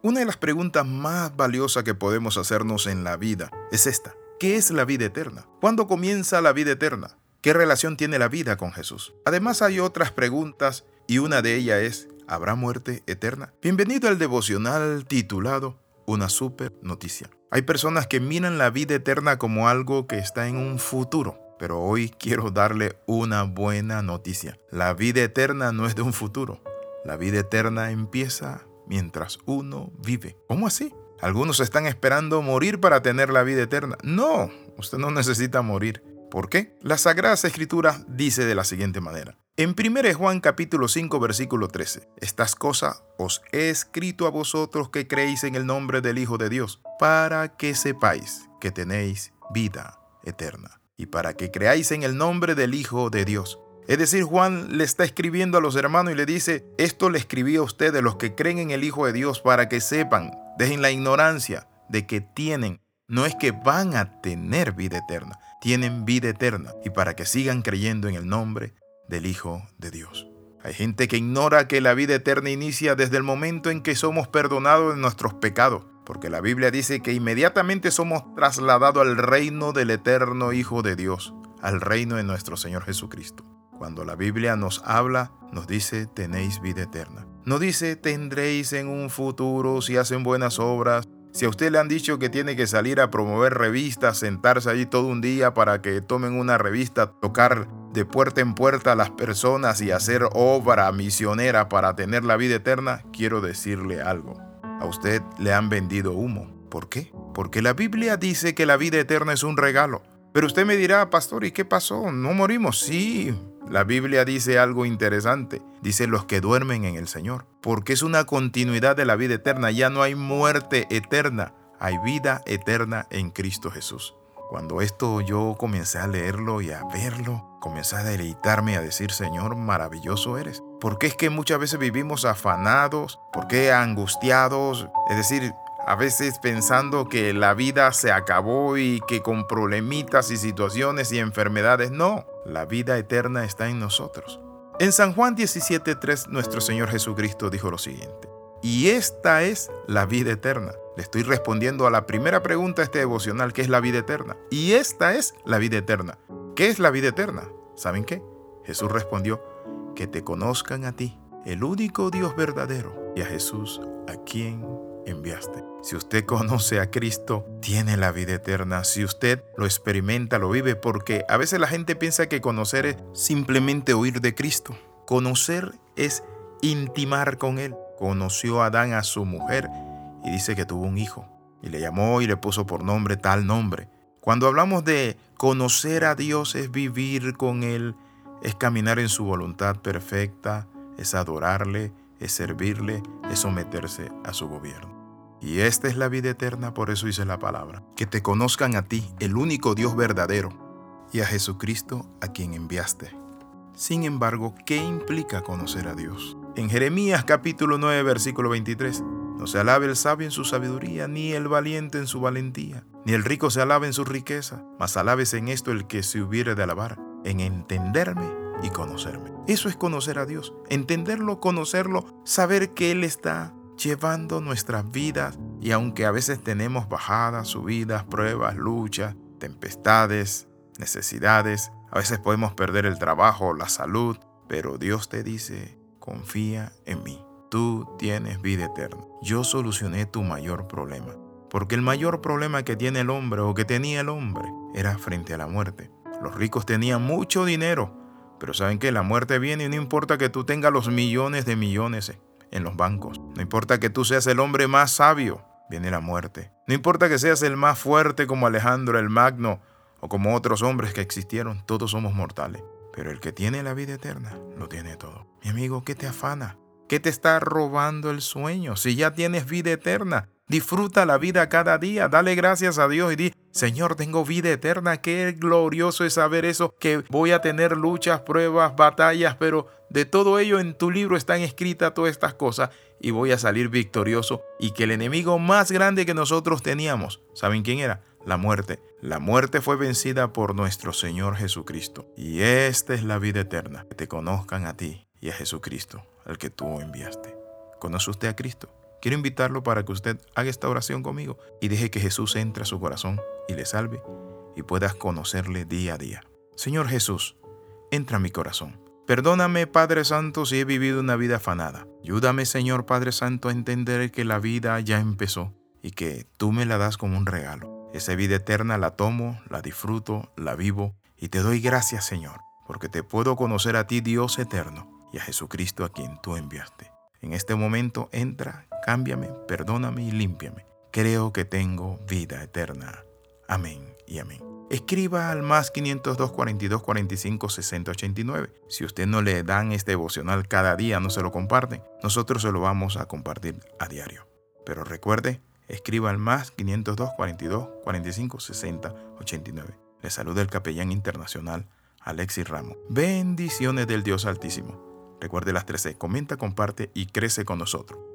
Una de las preguntas más valiosas que podemos hacernos en la vida es esta. ¿Qué es la vida eterna? ¿Cuándo comienza la vida eterna? ¿Qué relación tiene la vida con Jesús? Además hay otras preguntas y una de ellas es, ¿habrá muerte eterna? Bienvenido al devocional titulado Una super noticia. Hay personas que miran la vida eterna como algo que está en un futuro, pero hoy quiero darle una buena noticia. La vida eterna no es de un futuro. La vida eterna empieza mientras uno vive. ¿Cómo así? Algunos están esperando morir para tener la vida eterna. No, usted no necesita morir. ¿Por qué? La Sagrada Escritura dice de la siguiente manera. En 1 Juan capítulo 5 versículo 13, estas cosas os he escrito a vosotros que creéis en el nombre del Hijo de Dios, para que sepáis que tenéis vida eterna, y para que creáis en el nombre del Hijo de Dios. Es decir, Juan le está escribiendo a los hermanos y le dice, esto le escribí a ustedes, los que creen en el Hijo de Dios, para que sepan, dejen la ignorancia de que tienen, no es que van a tener vida eterna, tienen vida eterna y para que sigan creyendo en el nombre del Hijo de Dios. Hay gente que ignora que la vida eterna inicia desde el momento en que somos perdonados de nuestros pecados, porque la Biblia dice que inmediatamente somos trasladados al reino del eterno Hijo de Dios, al reino de nuestro Señor Jesucristo. Cuando la Biblia nos habla, nos dice tenéis vida eterna. No dice tendréis en un futuro si hacen buenas obras, si a usted le han dicho que tiene que salir a promover revistas, sentarse allí todo un día para que tomen una revista, tocar de puerta en puerta a las personas y hacer obra misionera para tener la vida eterna, quiero decirle algo. A usted le han vendido humo. ¿Por qué? Porque la Biblia dice que la vida eterna es un regalo. Pero usted me dirá, pastor, ¿y qué pasó? ¿No morimos? Sí, la Biblia dice algo interesante. Dice los que duermen en el Señor. Porque es una continuidad de la vida eterna. Ya no hay muerte eterna. Hay vida eterna en Cristo Jesús. Cuando esto yo comencé a leerlo y a verlo, comencé a deleitarme a decir, Señor, maravilloso eres. Porque es que muchas veces vivimos afanados, porque angustiados, es decir, a veces pensando que la vida se acabó y que con problemitas y situaciones y enfermedades. No, la vida eterna está en nosotros. En San Juan 17.3 nuestro Señor Jesucristo dijo lo siguiente. Y esta es la vida eterna. Le estoy respondiendo a la primera pregunta de este devocional, que es la vida eterna. Y esta es la vida eterna. ¿Qué es la vida eterna? ¿Saben qué? Jesús respondió, que te conozcan a ti, el único Dios verdadero, y a Jesús, a quien enviaste. Si usted conoce a Cristo, tiene la vida eterna. Si usted lo experimenta, lo vive, porque a veces la gente piensa que conocer es simplemente oír de Cristo. Conocer es intimar con Él. Conoció a Adán a su mujer y dice que tuvo un hijo. Y le llamó y le puso por nombre tal nombre. Cuando hablamos de conocer a Dios es vivir con Él, es caminar en su voluntad perfecta, es adorarle, es servirle, es someterse a su gobierno. Y esta es la vida eterna, por eso dice la palabra, que te conozcan a ti, el único Dios verdadero, y a Jesucristo a quien enviaste. Sin embargo, ¿qué implica conocer a Dios? En Jeremías capítulo 9, versículo 23, no se alabe el sabio en su sabiduría, ni el valiente en su valentía, ni el rico se alabe en su riqueza, mas alabes en esto el que se hubiere de alabar, en entenderme y conocerme. Eso es conocer a Dios, entenderlo, conocerlo, saber que Él está llevando nuestras vidas y aunque a veces tenemos bajadas, subidas, pruebas, luchas, tempestades, necesidades, a veces podemos perder el trabajo, la salud, pero Dios te dice, confía en mí. Tú tienes vida eterna. Yo solucioné tu mayor problema. Porque el mayor problema que tiene el hombre o que tenía el hombre era frente a la muerte. Los ricos tenían mucho dinero, pero saben que la muerte viene y no importa que tú tengas los millones de millones en los bancos. No importa que tú seas el hombre más sabio, viene la muerte. No importa que seas el más fuerte como Alejandro el Magno o como otros hombres que existieron, todos somos mortales. Pero el que tiene la vida eterna lo tiene todo. Mi amigo, ¿qué te afana? ¿Qué te está robando el sueño? Si ya tienes vida eterna, disfruta la vida cada día, dale gracias a Dios y di, Señor, tengo vida eterna, qué glorioso es saber eso, que voy a tener luchas, pruebas, batallas, pero de todo ello en tu libro están escritas todas estas cosas y voy a salir victorioso y que el enemigo más grande que nosotros teníamos, ¿saben quién era? La muerte. La muerte fue vencida por nuestro Señor Jesucristo. Y esta es la vida eterna, que te conozcan a ti y a Jesucristo, al que tú enviaste. ¿Conoce usted a Cristo? Quiero invitarlo para que usted haga esta oración conmigo y deje que Jesús entre a su corazón y le salve y puedas conocerle día a día. Señor Jesús, entra a mi corazón. Perdóname, Padre Santo, si he vivido una vida afanada. Ayúdame, Señor Padre Santo, a entender que la vida ya empezó y que tú me la das como un regalo. Esa vida eterna la tomo, la disfruto, la vivo y te doy gracias, Señor, porque te puedo conocer a ti, Dios eterno, y a Jesucristo a quien tú enviaste. En este momento entra, cámbiame, perdóname y límpiame. Creo que tengo vida eterna. Amén y amén. Escriba al más 502 42 45 60 89. Si usted no le dan este devocional cada día, no se lo comparten, nosotros se lo vamos a compartir a diario. Pero recuerde, escriba al más 502 42 45 60 89. Le saluda el capellán internacional Alexis Ramos. Bendiciones del Dios Altísimo. Recuerde las 13. Comenta, comparte y crece con nosotros.